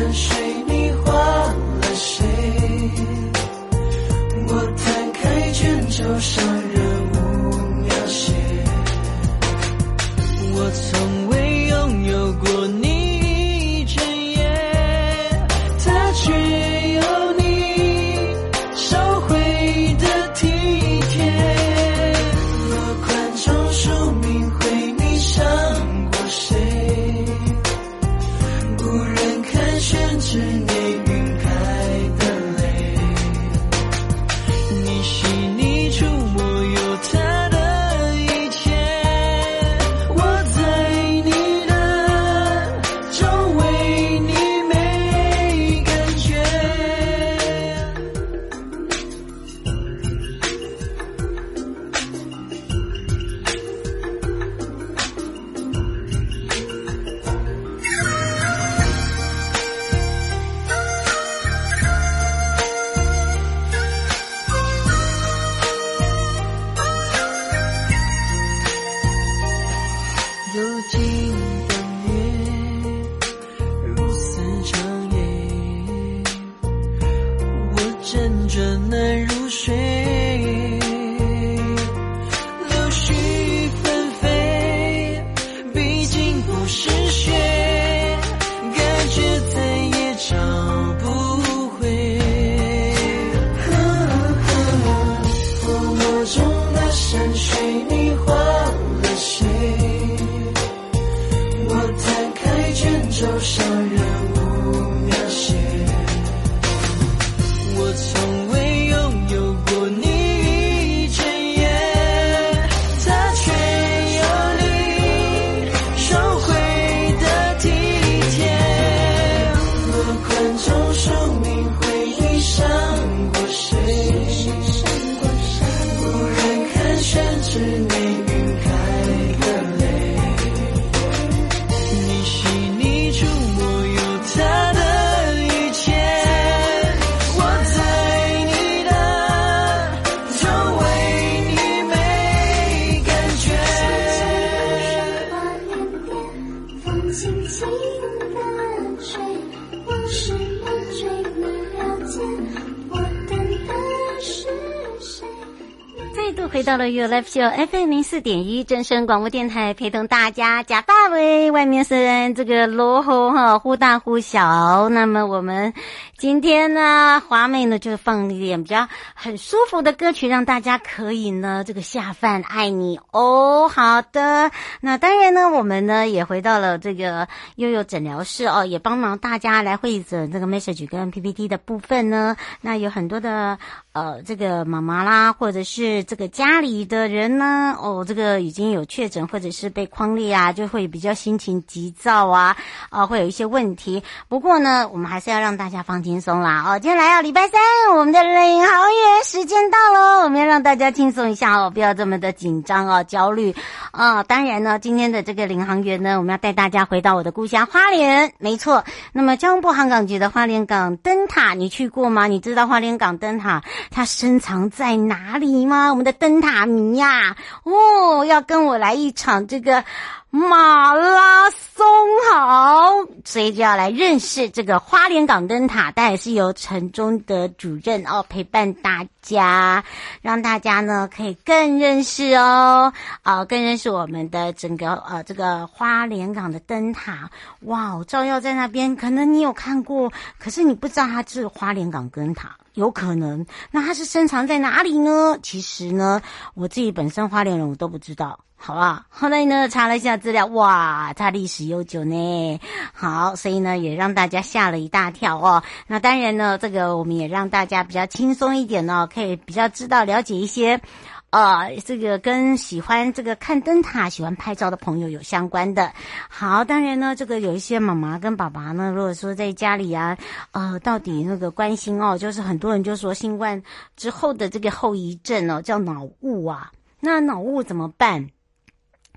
的水。到了 You Live Show FM 零四点一正声广播电台，陪同大家假发围。外面是这个落后哈，忽大忽小，那么我们今天呢，华美呢就放一点比较很舒服的歌曲，让大家可以呢这个下饭爱你哦。好的，那当然呢，我们呢也回到了这个悠悠诊疗室哦，也帮忙大家来会诊这个 message 跟 PPT 的部分呢，那有很多的呃这个妈妈啦，或者是这个。家里的人呢，哦，这个已经有确诊或者是被匡列啊，就会比较心情急躁啊，啊、会有一些问题。不过呢，我们还是要让大家放心轻松啦。哦，今天来到礼拜三，我们的领航员时间到喽，我们要让大家轻松一下哦，不要这么的紧张哦，焦虑啊、哦。当然呢，今天的这个领航员呢，我们要带大家回到我的故乡花莲，没错。那么交通部航港局的花莲港灯塔，你去过吗？你知道花莲港灯塔它深藏在哪里吗？我们的灯塔迷呀，哦，要跟我来一场这个马拉松好，所以就要来认识这个花莲港灯塔，但也是由陈忠德主任哦陪伴大家，让大家呢可以更认识哦，啊、更认识我们的整个呃这个花莲港的灯塔。哇，照耀在那边，可能你有看过，可是你不知道它是花莲港灯塔。有可能，那它是深藏在哪里呢？其实呢，我自己本身花莲人我都不知道，好吧？后来呢，查了一下资料，哇，它历史悠久呢。好，所以呢，也让大家吓了一大跳哦。那当然呢，这个我们也让大家比较轻松一点哦，可以比较知道了解一些。呃，这个跟喜欢这个看灯塔、喜欢拍照的朋友有相关的。好，当然呢，这个有一些妈妈跟爸爸呢，如果说在家里啊，呃，到底那个关心哦，就是很多人就说新冠之后的这个后遗症哦，叫脑雾啊，那脑雾怎么办？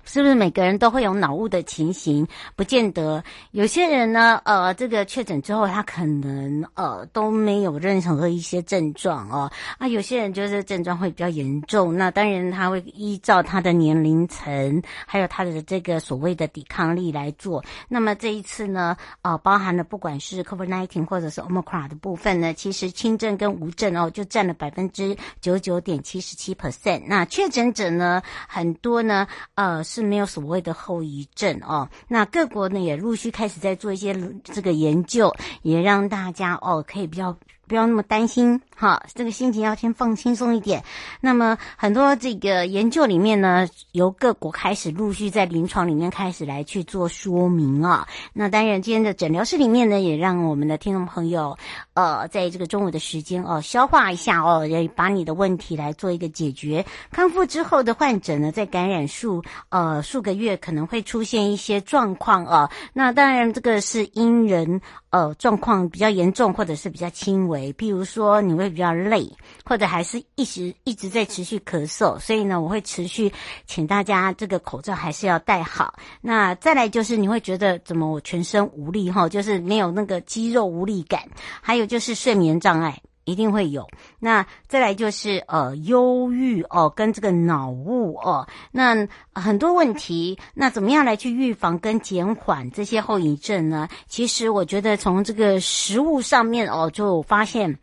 是不是每个人都会有脑雾的情形？不见得。有些人呢，呃，这个确诊之后，他可能呃都没有任何一些症状哦。啊，有些人就是症状会比较严重。那当然他会依照他的年龄层，还有他的这个所谓的抵抗力来做。那么这一次呢，呃，包含了不管是 COVID-19 或者是 Omicron 的部分呢，其实轻症跟无症哦，就占了百分之九九点七十七 percent。那确诊者呢，很多呢，呃。是没有所谓的后遗症哦，那各国呢也陆续开始在做一些这个研究，也让大家哦可以比较。不要那么担心哈，这个心情要先放轻松一点。那么很多这个研究里面呢，由各国开始陆续在临床里面开始来去做说明啊。那当然，今天的诊疗室里面呢，也让我们的听众朋友呃，在这个中午的时间哦，消化一下哦，也把你的问题来做一个解决。康复之后的患者呢，在感染数呃数个月可能会出现一些状况啊。那当然，这个是因人。呃，状况比较严重，或者是比较轻微，比如说你会比较累，或者还是一直一直在持续咳嗽，所以呢，我会持续请大家这个口罩还是要戴好。那再来就是你会觉得怎么我全身无力哈，就是没有那个肌肉无力感，还有就是睡眠障碍。一定会有，那再来就是呃忧郁哦，跟这个脑雾哦，那很多问题，那怎么样来去预防跟减缓这些后遗症呢？其实我觉得从这个食物上面哦，就发现。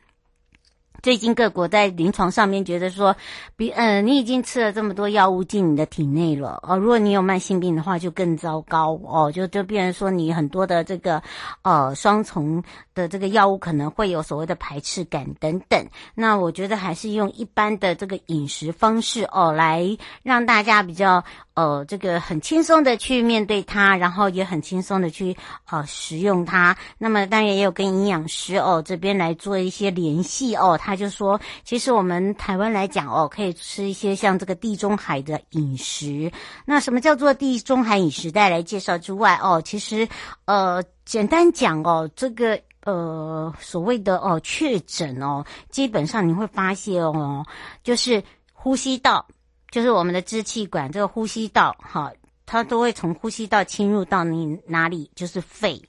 最近各国在临床上面觉得说，比呃，你已经吃了这么多药物进你的体内了哦，如果你有慢性病的话，就更糟糕哦，就就变成说你很多的这个呃双重的这个药物可能会有所谓的排斥感等等。那我觉得还是用一般的这个饮食方式哦，来让大家比较。呃，这个很轻松的去面对它，然后也很轻松的去呃食用它。那么当然也有跟营养师哦这边来做一些联系哦。他就说，其实我们台湾来讲哦，可以吃一些像这个地中海的饮食。那什么叫做地中海饮食？带来介绍之外哦，其实呃简单讲哦，这个呃所谓的哦确诊哦，基本上你会发现哦，就是呼吸道。就是我们的支气管，这个呼吸道，哈，它都会从呼吸道侵入到你哪里，就是肺，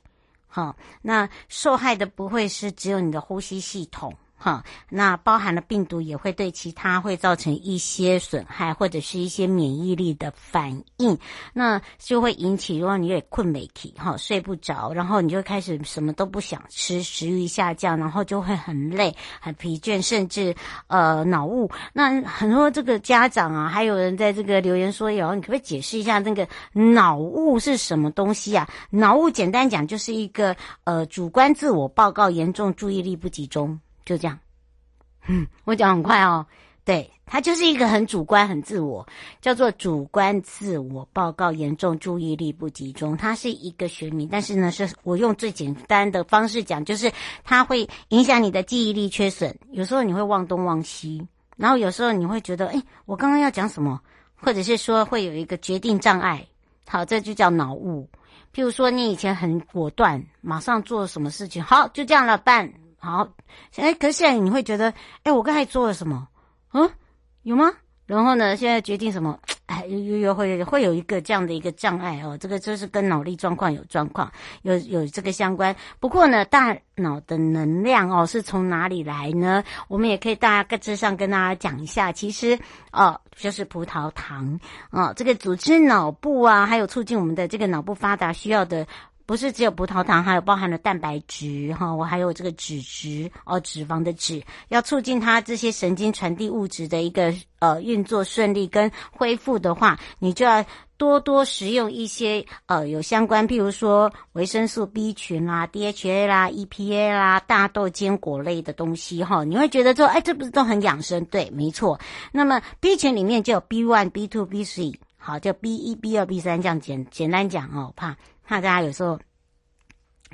哈，那受害的不会是只有你的呼吸系统。哈，那包含了病毒也会对其他会造成一些损害或者是一些免疫力的反应，那就会引起，如果你也困没起哈，睡不着，然后你就开始什么都不想吃，食欲下降，然后就会很累、很疲倦，甚至呃脑雾。那很多这个家长啊，还有人在这个留言说：“有，你可不可以解释一下那个脑雾是什么东西啊？”脑雾简单讲就是一个呃主观自我报告严重注意力不集中。就这样，嗯，我讲很快哦。对，它就是一个很主观、很自我，叫做主观自我报告严重注意力不集中。它是一个学名，但是呢，是我用最简单的方式讲，就是它会影响你的记忆力缺损。有时候你会忘东忘西，然后有时候你会觉得，哎，我刚刚要讲什么，或者是说会有一个决定障碍。好，这就叫脑雾。譬如说，你以前很果断，马上做什么事情，好，就这样了办。好，哎，可是现在你会觉得，哎，我刚才做了什么？嗯，有吗？然后呢，现在决定什么？哎，又又又会会有一个这样的一个障碍哦，这个就是跟脑力状况有状况，有有这个相关。不过呢，大脑的能量哦是从哪里来呢？我们也可以大家各自上跟大家讲一下，其实哦就是葡萄糖哦，这个组织脑部啊，还有促进我们的这个脑部发达需要的。不是只有葡萄糖，还有包含了蛋白质哈，我还有这个脂质哦，脂肪的脂，要促进它这些神经传递物质的一个呃运作顺利跟恢复的话，你就要多多食用一些呃有相关，譬如说维生素 B 群啦、DHA 啦、EPA 啦、大豆坚果类的东西哈，你会觉得说，哎，这不是都很养生？对，没错。那么 B 群里面就有 B one、B two、B three，好，就 B 一、B 二、B 三这样简简单讲哦，怕。怕大家有时候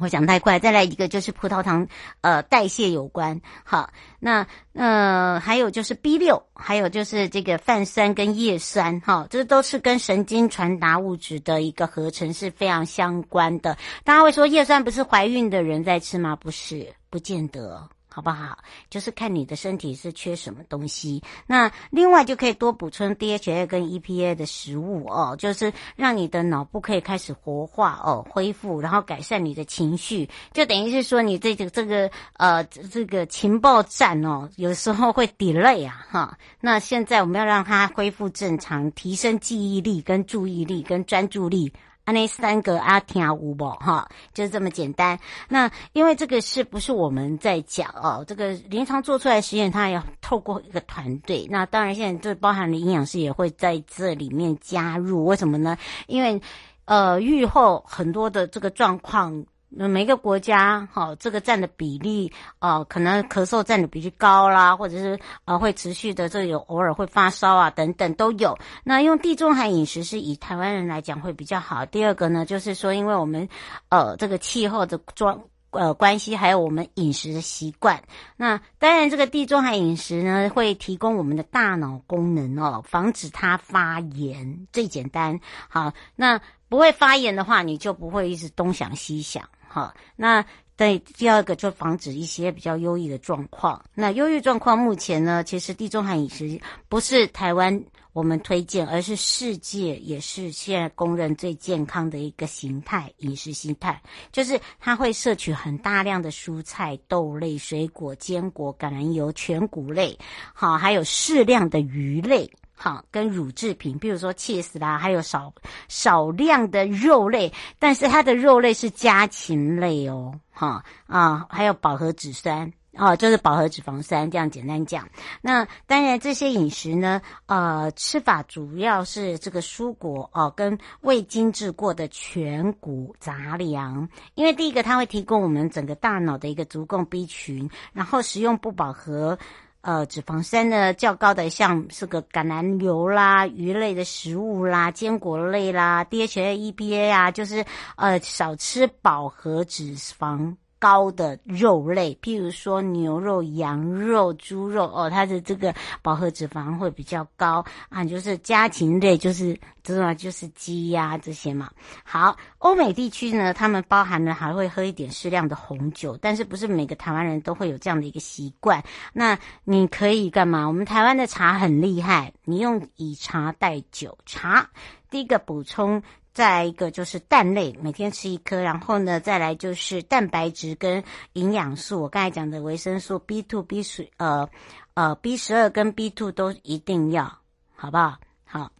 我讲太快，再来一个就是葡萄糖，呃，代谢有关。好，那呃还有就是 B 六，还有就是这个泛酸跟叶酸，哈，这都是跟神经传达物质的一个合成是非常相关的。大家会说叶酸不是怀孕的人在吃吗？不是，不见得。好不好？就是看你的身体是缺什么东西。那另外就可以多补充 DHA 跟 EPA 的食物哦，就是让你的脑部可以开始活化哦，恢复，然后改善你的情绪。就等于是说你这个这个呃这个情报站哦，有时候会 delay 啊哈。那现在我们要让它恢复正常，提升记忆力跟注意力跟专注力。那三个阿听有无哈，就是这么简单。那因为这个是不是我们在讲哦？这个临床做出来实验，它要透过一个团队。那当然，现在就包含了营养师也会在这里面加入。为什么呢？因为呃，愈后很多的这个状况。那每个国家，哈，这个占的比例，呃，可能咳嗽占的比例高啦，或者是呃，会持续的，这有偶尔会发烧啊，等等都有。那用地中海饮食是以台湾人来讲会比较好。第二个呢，就是说，因为我们呃这个气候的状呃关系，还有我们饮食的习惯。那当然，这个地中海饮食呢，会提供我们的大脑功能哦，防止它发炎，最简单。好，那不会发炎的话，你就不会一直东想西想。好，那对第二个就防止一些比较忧郁的状况。那忧郁状况目前呢，其实地中海饮食不是台湾我们推荐，而是世界也是现在公认最健康的一个形态饮食形态，就是它会摄取很大量的蔬菜、豆类、水果、坚果、橄榄油、全谷类，好，还有适量的鱼类。好，跟乳制品，比如说 cheese 啦，还有少少量的肉类，但是它的肉类是家禽类哦，哈啊，还有饱和脂酸哦，就是饱和脂肪酸，这样简单讲。那当然这些饮食呢，呃，吃法主要是这个蔬果哦，跟未精制过的全谷杂粮，因为第一个它会提供我们整个大脑的一个足够 B 群，然后食用不饱和。呃，脂肪酸呢较高的，像是个橄榄油啦、鱼类的食物啦、坚果类啦、DHA、EPA 啊，就是呃少吃饱和脂肪。高的肉类，譬如说牛肉、羊肉、猪肉哦，它的这个饱和脂肪会比较高啊。就是家禽类，就是知道就是鸡鸭、啊、这些嘛。好，欧美地区呢，他们包含了还会喝一点适量的红酒，但是不是每个台湾人都会有这样的一个习惯。那你可以干嘛？我们台湾的茶很厉害，你用以茶代酒，茶第一个补充。再来一个就是蛋类，每天吃一颗，然后呢，再来就是蛋白质跟营养素，我刚才讲的维生素 B two、B 十呃呃 B 十二跟 B two 都一定要，好不好？好。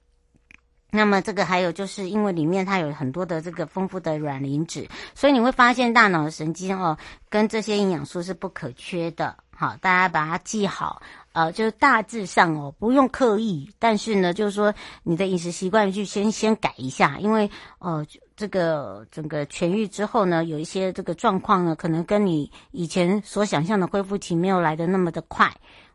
那么这个还有就是因为里面它有很多的这个丰富的卵磷脂，所以你会发现大脑的神经哦跟这些营养素是不可缺的。好，大家把它记好。啊，就是大致上哦，不用刻意，但是呢，就是说你的饮食习惯去先先改一下，因为呃，这个整个痊愈之后呢，有一些这个状况呢，可能跟你以前所想象的恢复期没有来得那么的快。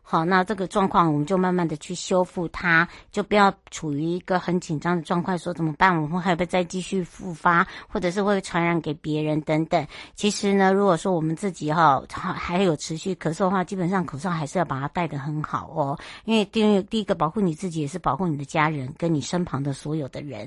好，那这个状况我们就慢慢的去修复它，就不要处于一个很紧张的状况，说怎么办？我们会不会再继续复发，或者是会传染给别人等等？其实呢，如果说我们自己哈还还有持续咳嗽的话，基本上口罩还是要把它戴得很好哦，因为第一第一个保护你自己，也是保护你的家人跟你身旁的所有的人。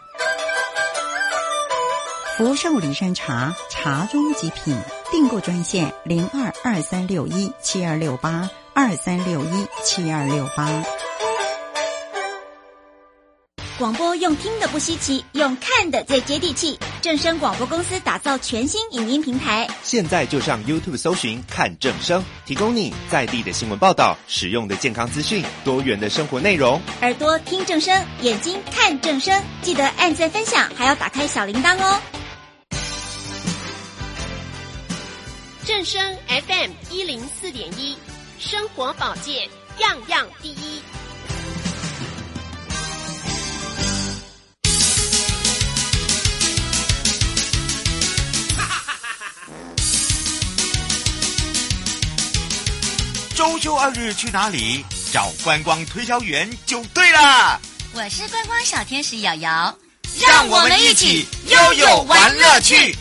福寿梨山茶，茶中极品。订购专线零二二三六一七二六八二三六一七二六八。广播用听的不稀奇，用看的最接地气。正声广播公司打造全新影音平台，现在就上 YouTube 搜寻看正声，提供你在地的新闻报道、使用的健康资讯、多元的生活内容。耳朵听正声，眼睛看正声，记得按赞分享，还要打开小铃铛哦。正声 FM 一零四点一，生活保健样样第一。周休二日去哪里？找观光推销员就对了。我是观光小天使瑶瑶，让我们一起悠悠玩乐趣。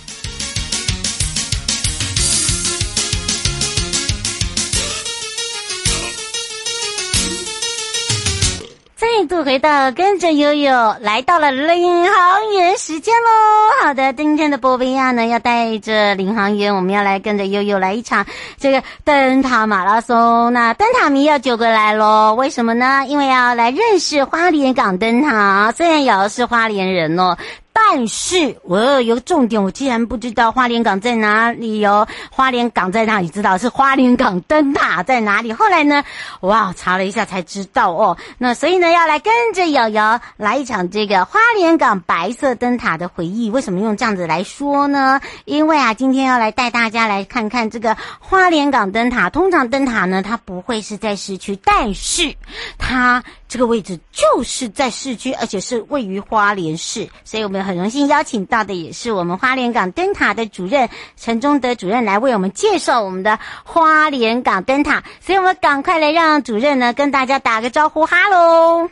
再度回到跟着悠悠来到了领航员时间喽！好的，今天的波比亚呢要带着领航员，我们要来跟着悠悠来一场这个灯塔马拉松。那灯塔迷要救过来喽，为什么呢？因为要来认识花莲港灯塔。虽然瑶是花莲人哦。但是我有个重点，我竟然不知道花莲港在哪里哟，花莲港在哪里？知道是花莲港灯塔在哪里？后来呢，哇，查了一下才知道哦。那所以呢，要来跟着瑶瑶来一场这个花莲港白色灯塔的回忆。为什么用这样子来说呢？因为啊，今天要来带大家来看看这个花莲港灯塔。通常灯塔呢，它不会是在市区，但是它这个位置就是在市区，而且是位于花莲市，所以我们。很荣幸邀请到的也是我们花莲港灯塔的主任陈忠德主任来为我们介绍我们的花莲港灯塔，所以我们赶快来让主任呢跟大家打个招呼，哈喽！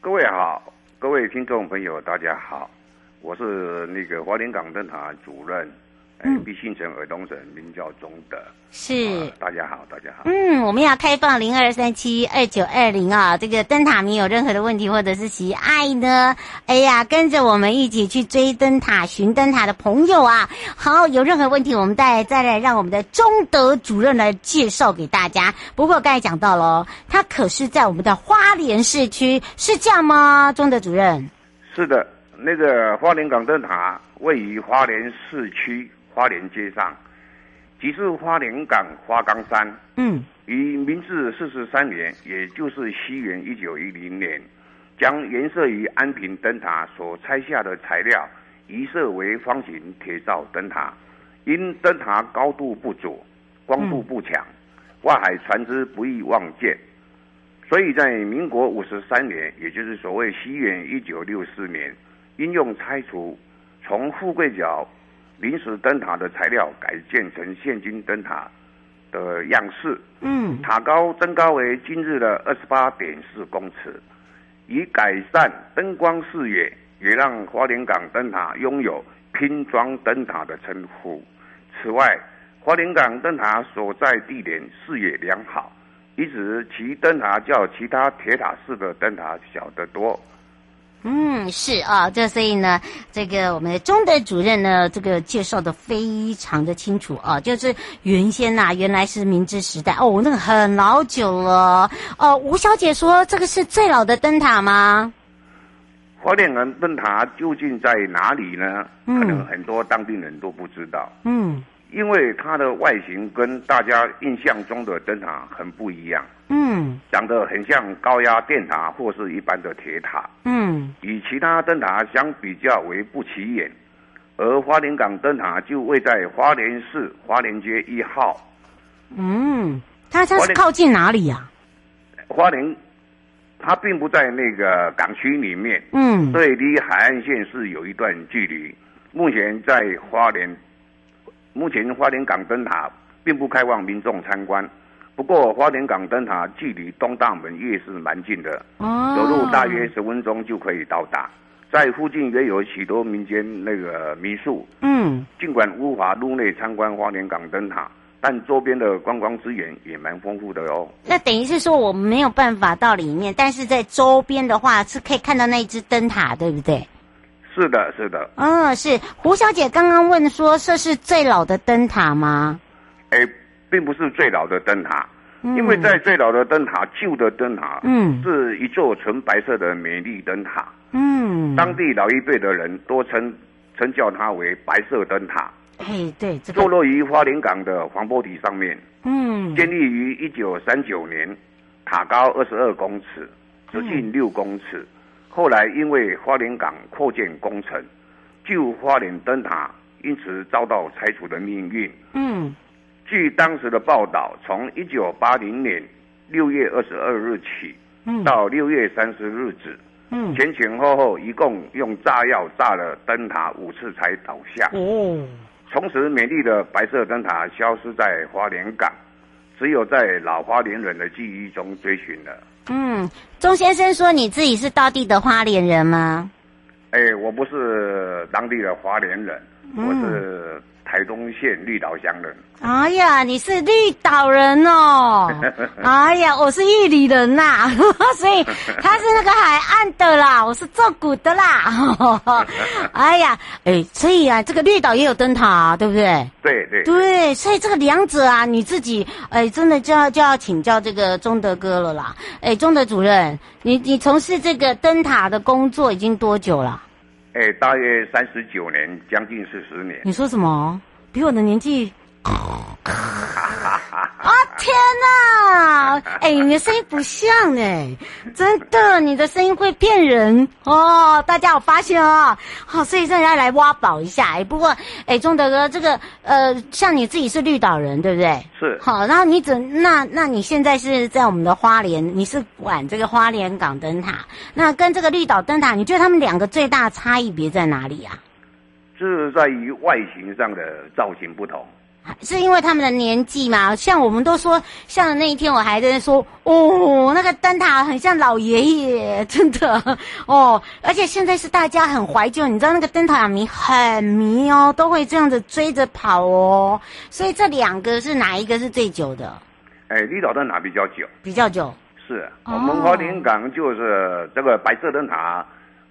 各位好，各位听众朋友大家好，我是那个花莲港灯塔主任。嗯，毕姓陈，尔东省，名叫中德。是、呃，大家好，大家好。嗯，我们要开放零二三七二九二零啊，这个灯塔你有任何的问题或者是喜爱呢？哎呀，跟着我们一起去追灯塔、寻灯塔的朋友啊，好，有任何问题，我们再再来让我们的中德主任来介绍给大家。不过刚才讲到了，他可是在我们的花莲市区，是这样吗？中德主任？是的，那个花莲港灯塔位于花莲市区。花莲街上，即是花莲港花岗山。嗯，于明治四十三年，也就是西元一九一零年，将颜色于安平灯塔所拆下的材料移设为方形铁造灯塔。因灯塔高度不足，光度不强，外海船只不易望见。所以在民国五十三年，也就是所谓西元一九六四年，应用拆除从富贵角临时灯塔的材料改建成现今灯塔的样式。嗯，塔高增高为今日的二十八点四公尺，以改善灯光视野，也让花莲港灯塔拥有拼装灯塔的称呼。此外，花莲港灯塔所在地点视野良好。因此，其灯塔较其他铁塔式的灯塔小得多。嗯，是啊，这所以呢，这个我们的中德主任呢，这个介绍的非常的清楚啊，就是原先呐、原来是明治时代哦，那个很老久了哦。吴小姐说，这个是最老的灯塔吗？花莲港灯塔究竟在哪里呢？可能很多当地人都不知道。嗯。因为它的外形跟大家印象中的灯塔很不一样，嗯，长得很像高压电塔或是一般的铁塔，嗯，与其他灯塔相比较为不起眼，而花莲港灯塔就位在花莲市花莲街一号，嗯，它它是靠近哪里呀？花莲，它并不在那个港区里面，嗯，所以离海岸线是有一段距离。目前在花莲。目前花莲港灯塔并不开放民众参观，不过花莲港灯塔距离东大门夜市蛮近的，哦，走路大约十分钟就可以到达。在附近也有许多民间那个民宿。嗯，尽管无法入内参观花莲港灯塔，但周边的观光资源也蛮丰富的哦。那等于是说我们没有办法到里面，但是在周边的话是可以看到那一只灯塔，对不对？是的，是的。嗯，是胡小姐刚刚问说，这是最老的灯塔吗？哎，并不是最老的灯塔，嗯、因为在最老的灯塔，旧的灯塔，嗯，是一座纯白色的美丽灯塔，嗯，当地老一辈的人多称称叫它为白色灯塔。嘿，对，这个、坐落于花莲港的黄波底上面，嗯，建立于一九三九年，塔高二十二公尺，直径六公尺。嗯后来因为花莲港扩建工程，旧花莲灯塔因此遭到拆除的命运。嗯，据当时的报道，从一九八零年六月二十二日起，嗯，到六月三十日止，嗯，前前后后一共用炸药炸了灯塔五次才倒下。哦，从此美丽的白色灯塔消失在花莲港，只有在老花莲人的记忆中追寻了。嗯，钟先生说你自己是当地的花莲人吗？哎，我不是当地的花莲人，嗯、我是台东县绿岛乡人。哎呀，你是绿岛人哦！哎呀，我是玉里人呐、啊，所以他是那个海岸的啦，我是做古的啦。哎呀，哎，所以啊，这个绿岛也有灯塔、啊，对不对？对对对，所以这个两者啊，你自己哎，真的就要就要请教这个中德哥了啦。哎，中德主任，你你从事这个灯塔的工作已经多久了？哎，大约三十九年，将近四十年。你说什么？比我的年纪？啊天哪！哎，你的声音不像呢，真的，你的声音会骗人哦。大家有发现哦？好，所以现在来挖宝一下。哎，不过，哎，钟德哥，这个呃，像你自己是绿岛人，对不对？是。好，然后你怎那那你现在是在我们的花莲，你是管这个花莲港灯塔。那跟这个绿岛灯塔，你觉得他们两个最大差异别在哪里啊？是在于外形上的造型不同。是因为他们的年纪嘛？像我们都说，像那一天我还在说，哦，那个灯塔很像老爷爷，真的 哦。而且现在是大家很怀旧，你知道那个灯塔迷很迷哦，都会这样子追着跑哦。所以这两个是哪一个是最久的？哎，绿岛灯塔比较久，比较久。是我们花莲港就是这个白色灯塔。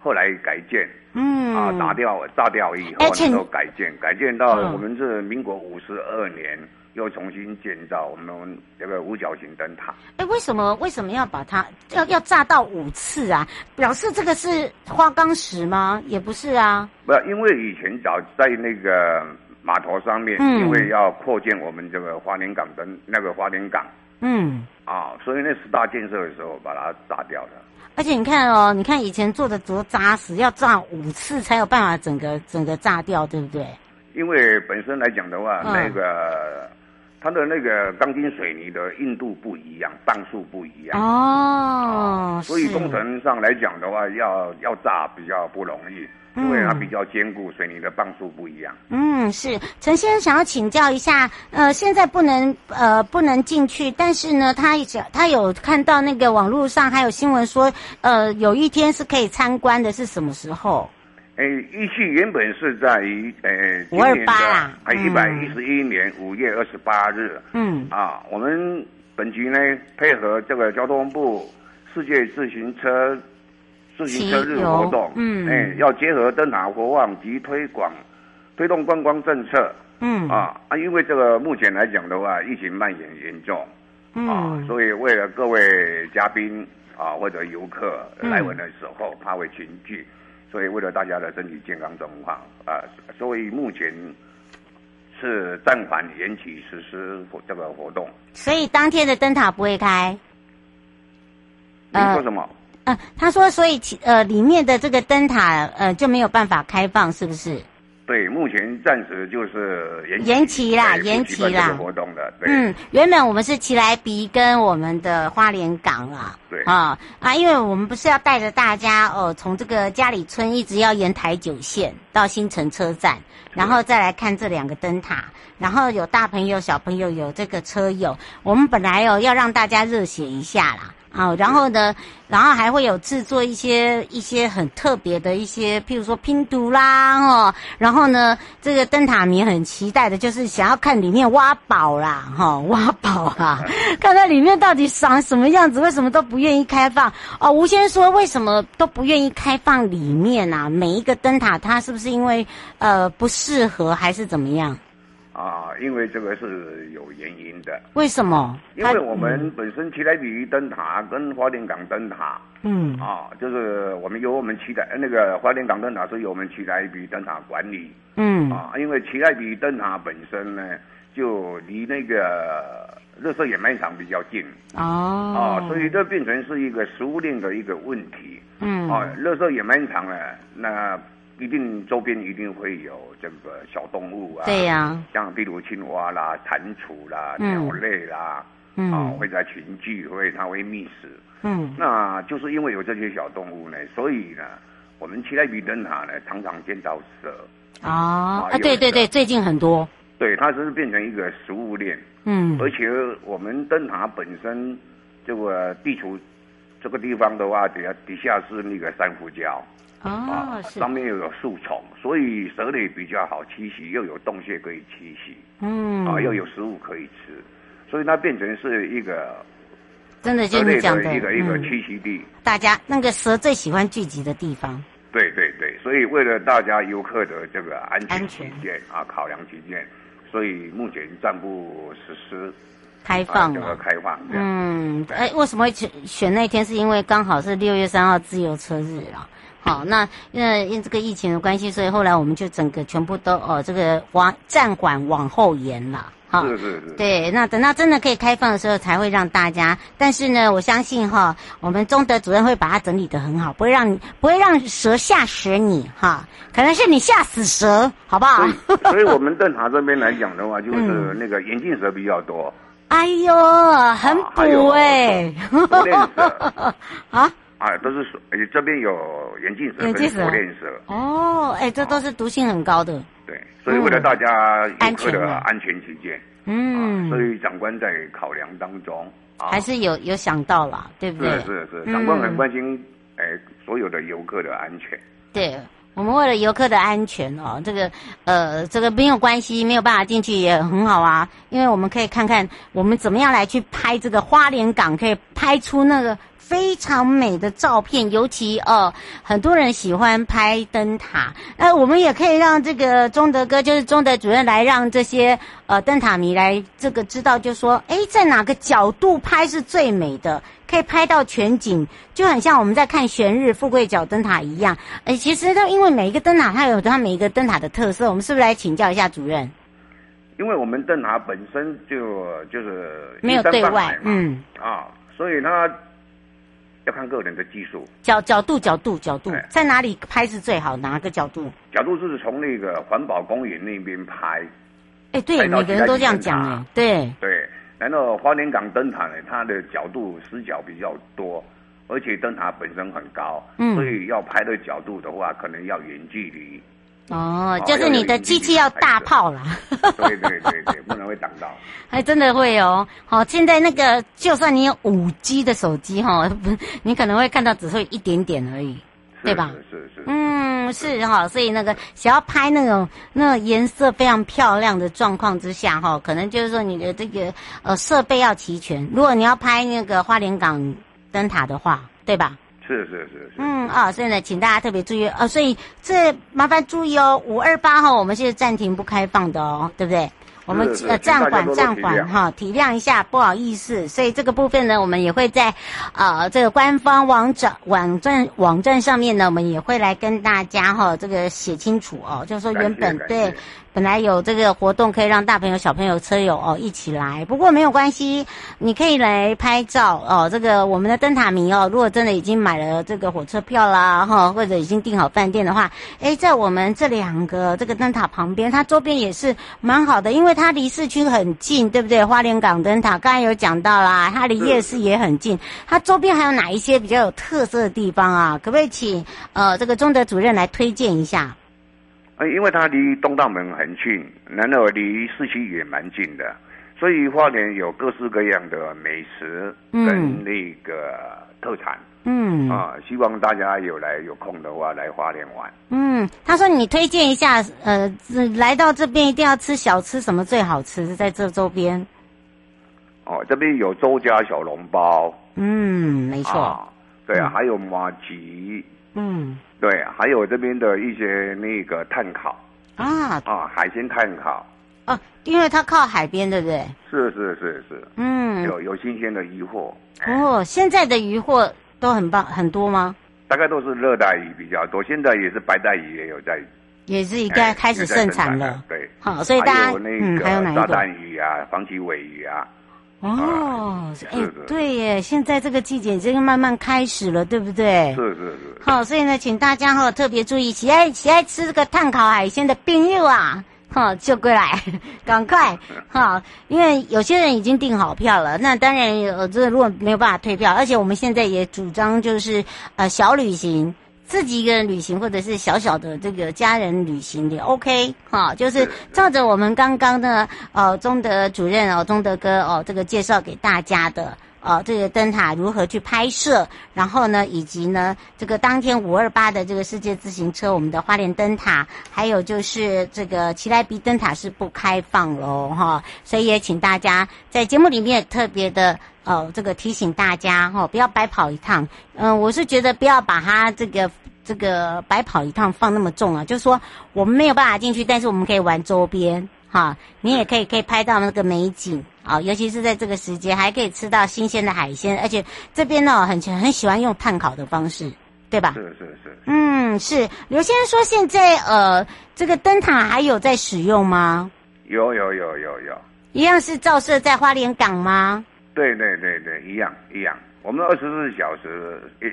后来改建，嗯啊，打掉、炸掉以后，都改建，改建到我们是民国五十二年、嗯、又重新建造我们这个五角形灯塔。哎，为什么为什么要把它要要炸到五次啊？表示这个是花岗石吗？也不是啊。不，因为以前早在那个码头上面，嗯因为要扩建我们这个花莲港灯那个花莲港嗯。啊，所以那十大建设的时候把它炸掉了。而且你看哦，你看以前做的多扎实，要炸五次才有办法整个整个炸掉，对不对？因为本身来讲的话，嗯那个它的那个钢筋水泥的硬度不一样，磅数不一样。哦，所以工程上来讲的话，要要炸比较不容易，因为它比较坚固，水泥的磅数不一样。嗯，是陈先生想要请教一下，呃，现在不能呃不能进去，但是呢，他他有看到那个网络上还有新闻说，呃，有一天是可以参观的，是什么时候？哎，预计原本是在于诶今528年的啦哎一百一十一年五月二十八日。嗯啊，我们本局呢配合这个交通部世界自行车自行车日活动，嗯哎，要结合灯塔活望及推广推动观光政策。嗯啊啊，因为这个目前来讲的话，疫情蔓延严重。啊，嗯所以为了各位嘉宾啊或者游客嗯来玩的时候，怕会群聚，所以为了大家的身体健康状况啊，所以目前是暂缓延期实施这个活动。所以当天的灯塔不会开。你说什么？呃，他说，所以其呃里面的这个灯塔呃就没有办法开放，是不是？对，目前暂时就是延延期啦哎延期啦活动的。对，嗯，原本我们是奇莱鼻跟我们的花莲港啊，对啊啊，因为我们不是要带着大家哦，从这个嘉里村一直要沿台九线到新城车站，然后再来看这两个灯塔，然后有大朋友、小朋友，有这个车友，我们本来哦要让大家热血一下啦。啊，然后呢，然后还会有制作一些一些很特别的一些，譬如说拼图啦，哦，然后呢，这个灯塔迷很期待的就是想要看里面挖宝啦，哈、哦，挖宝啊，看它里面到底长什么样子，为什么都不愿意开放？哦，吴先生说为什么都不愿意开放里面啊？每一个灯塔它是不是因为呃不适合，还是怎么样？啊，因为这个是有原因的。为什么？因为我们本身奇莱比灯塔跟花莲港灯塔，嗯。啊，就是我们由我们奇莱那个花莲港灯塔是由我们奇莱比灯塔管理，嗯。啊，因为奇莱比灯塔本身呢就离那个乐色掩埋场比较近，哦。啊，所以这变成是一个食物链的一个问题，嗯。啊，乐色掩埋场呢，那一定周边一定会有这个小动物啊，对呀。像比如青蛙啦、蟾蜍啦、嗯。鸟类啦，嗯。啊，会在群聚，会它会觅食。嗯。那就是因为有这些小动物呢，所以呢，我们期待比灯塔呢常常见到蛇，哦啊，有对对对，最近很多，对，它是变成一个食物链，嗯。而且我们灯塔本身这个地球这个地方的话，底下底下是那个珊瑚礁。哦啊，上面又有树丛，所以蛇类比较好栖息，又有洞穴可以栖息，嗯啊，又有食物可以吃，所以它变成是一个真的就是你讲的的一个一个嗯栖息地。大家那个蛇最喜欢聚集的地方，对对对，所以为了大家游客的这个安全起见啊，考量起见，所以目前暂不实施开放啊、这了。个开放。嗯，哎，为什么会选选那天？是因为刚好是六月三号自由车日啊。好，那因为因这个疫情的关系，所以后来我们就整个全部都哦，这个往暂缓往后延了。哈，是是是，对，那等到真的可以开放的时候，才会让大家。但是呢，我相信哈，我们中德主任会把它整理的很好，不会让你不会让蛇吓死你哈，可能是你吓死蛇，好不好？所以，所以我们 邓塔这边来讲的话，就是嗯。那个眼镜蛇比较多，哎呦，很补哎、啊，啊，都是属，诶这边有眼镜蛇跟眼镜蛇火链蛇，哦，哎，这都是毒性很高的，对，所以为了大家游客的安全起见，嗯，啊，所以长官在考量当中，啊，还是有有想到了，对不对？是是，是长官很关心，哎所有的游客的安全。对，我们为了游客的安全哦，这个呃，这个没有关系，没有办法进去也很好啊，因为我们可以看看我们怎么样来去拍这个花莲港，可以拍出那个非常美的照片，尤其呃，很多人喜欢拍灯塔，那我们也可以让这个中德哥，就是中德主任来让这些呃灯塔迷来这个知道，就说，诶，在哪个角度拍是最美的。可以拍到全景，就很像我们在看悬日富贵角灯塔一样。哎，其实都因为每一个灯塔它有它每一个灯塔的特色，我们是不是来请教一下主任？因为我们灯塔本身就就是没有对外，嗯啊，所以它要看个人的技术。角角度角度角度，在哪里拍是最好？哪个角度？角度是从那个环保公园那边拍。哎，对，每个人都这样讲哎，对对。然后花莲港灯塔呢，它的角度死角比较多，而且灯塔本身很高，嗯，所以要拍的角度的话，可能要远距离。哦，就是你的机器要大炮啦。对对对对，不能会挡到。还 真的会哦。好，现在那个就算你有五 G 的手机哈，不，你可能会看到只会一点点而已。对吧？是是，是。嗯，是哈，所以那个想要拍那种那个颜色非常漂亮的状况之下哈，可能就是说你的这个呃设备要齐全。如果你要拍那个花莲港灯塔的话，对吧？是是是是。嗯啊，所以呢，请大家特别注意啊，所以这麻烦注意哦，五二八号我们是暂停不开放的哦，对不对？我们呃暂缓暂缓哈，体谅一下，不好意思。所以这个部分呢，我们也会在呃这个官方网站网站网站上面呢，我们也会来跟大家哈这个写清楚哦，就是说原本对。本来有这个活动可以让大朋友、小朋友、车友哦一起来，不过没有关系，你可以来拍照哦。这个我们的灯塔迷哦，如果真的已经买了这个火车票啦哈，或者已经订好饭店的话，诶，在我们这两个这个灯塔旁边，它周边也是蛮好的，因为它离市区很近，对不对？花莲港灯塔刚才有讲到啦，它离夜市也很近，它周边还有哪一些比较有特色的地方啊？可不可以请呃这个中德主任来推荐一下？因为它离东大门很近，然后离市区也蛮近的，所以花莲有各式各样的美食跟那个特产。嗯啊，希望大家有来有空的话来花莲玩。嗯，他说你推荐一下，呃，来到这边一定要吃小吃，什么最好吃？在这周边。哦，这边有周家小笼包。嗯，没错。啊对啊，嗯、还有麻糬。嗯。对，还有这边的一些那个碳烤啊啊，海鲜碳烤啊，因为它靠海边，对不对？是是是是，嗯，有有新鲜的鱼货哦。现在的鱼货都很棒，很多吗？大概都是热带鱼比较多，现在也是白带鱼也有在，也是应该开始盛产了。对，好，所以大家还有那个沙旦鱼啊，黄鳍尾鱼啊。哦，哎，对耶，现在这个季节这个慢慢开始了，对不对？是是是。好，所以呢，请大家哈特别注意，喜爱喜爱吃这个炭烤海鲜的朋友啊，哈就过来，赶快哈，因为有些人已经订好票了。那当然，呃，这如果没有办法退票，而且我们现在也主张就是呃小旅行。自己一个人旅行，或者是小小的这个家人旅行也 OK 哈，就是照着我们刚刚的呃中德主任哦，中德哥哦这个介绍给大家的呃这个灯塔如何去拍摄，然后呢以及呢这个当天五二八的这个世界自行车，我们的花莲灯塔，还有就是这个奇莱比灯塔是不开放喽哈，所以也请大家在节目里面特别的。哦，这个提醒大家哈、哦，不要白跑一趟。嗯、呃，我是觉得不要把它这个这个白跑一趟放那么重啊。就是说，我们没有办法进去，但是我们可以玩周边哈。你也可以可以拍到那个美景啊、哦，尤其是在这个时节，还可以吃到新鲜的海鲜，而且这边呢很很喜欢用炭烤的方式，对吧？是是是。嗯，是。刘先生说，现在呃，这个灯塔还有在使用吗？有有有有有。一样是照射在花莲港吗？对对对对，一样一样。我们二十四小时一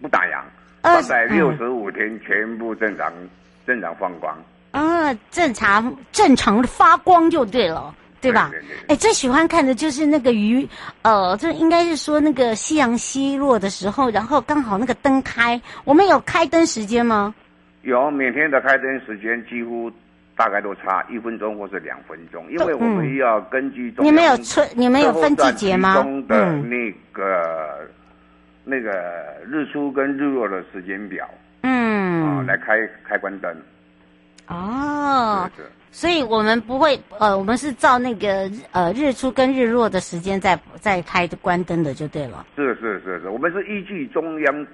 不打烊，三百六十五天全部正常、嗯、正常放光。啊，正常正常的发光就对了，对吧？哎，最喜欢看的就是那个鱼，呃，这应该是说那个夕阳西落的时候，然后刚好那个灯开。我们有开灯时间吗？有，每天的开灯时间几乎。大概都差一分钟或是两分钟，因为我们要根据中、嗯、你们有春，你们有分季节吗？中的那个、嗯、那个日出跟日落的时间表，嗯，啊，来开开关灯。哦，是是，所以我们不会，呃，我们是照那个呃日出跟日落的时间在在开关灯的，就对了。是是是是，我们是依据中央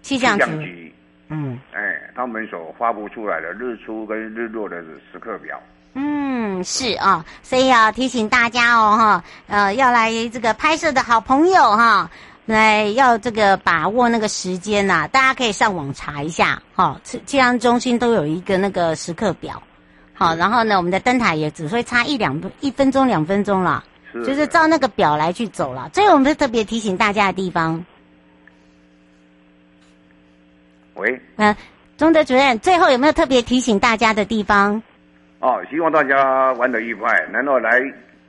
气象局。嗯，哎，他们所发布出来的日出跟日落的时刻表。嗯，是啊、哦，所以要提醒大家哦，哈，呃，要来这个拍摄的好朋友哈，来要这个把握那个时间呐、啊，大家可以上网查一下，好，气象中心都有一个那个时刻表，好，然后呢，我们的灯塔也只会差一两一分钟两分钟了，是就是照那个表来去走了。这个我们是特别提醒大家的地方。喂，嗯，钟德主任，最后有没有特别提醒大家的地方？哦，希望大家玩得愉快。然后来，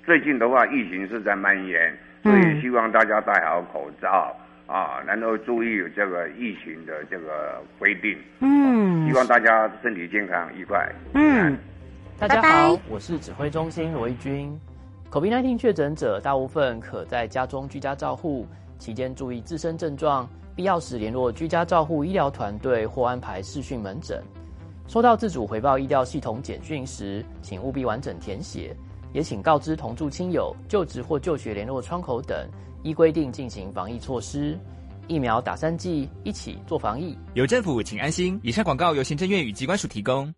最近的话，疫情是在蔓延，所以希望大家戴好口罩、嗯、啊，然后注意这个疫情的这个规定。嗯，希望大家身体健康愉快。嗯，大家好，我是指挥中心罗一军。COVID-19 确诊者大部分可在家中居家照护，期间注意自身症状。必要时联络居家照护医疗团队或安排视讯门诊。收到自主回报医疗系统简讯时，请务必完整填写，也请告知同住亲友、就职或就学联络窗口等，依规定进行防疫措施。疫苗打三剂，一起做防疫。有政府，请安心。以上广告由行政院与机关署提供。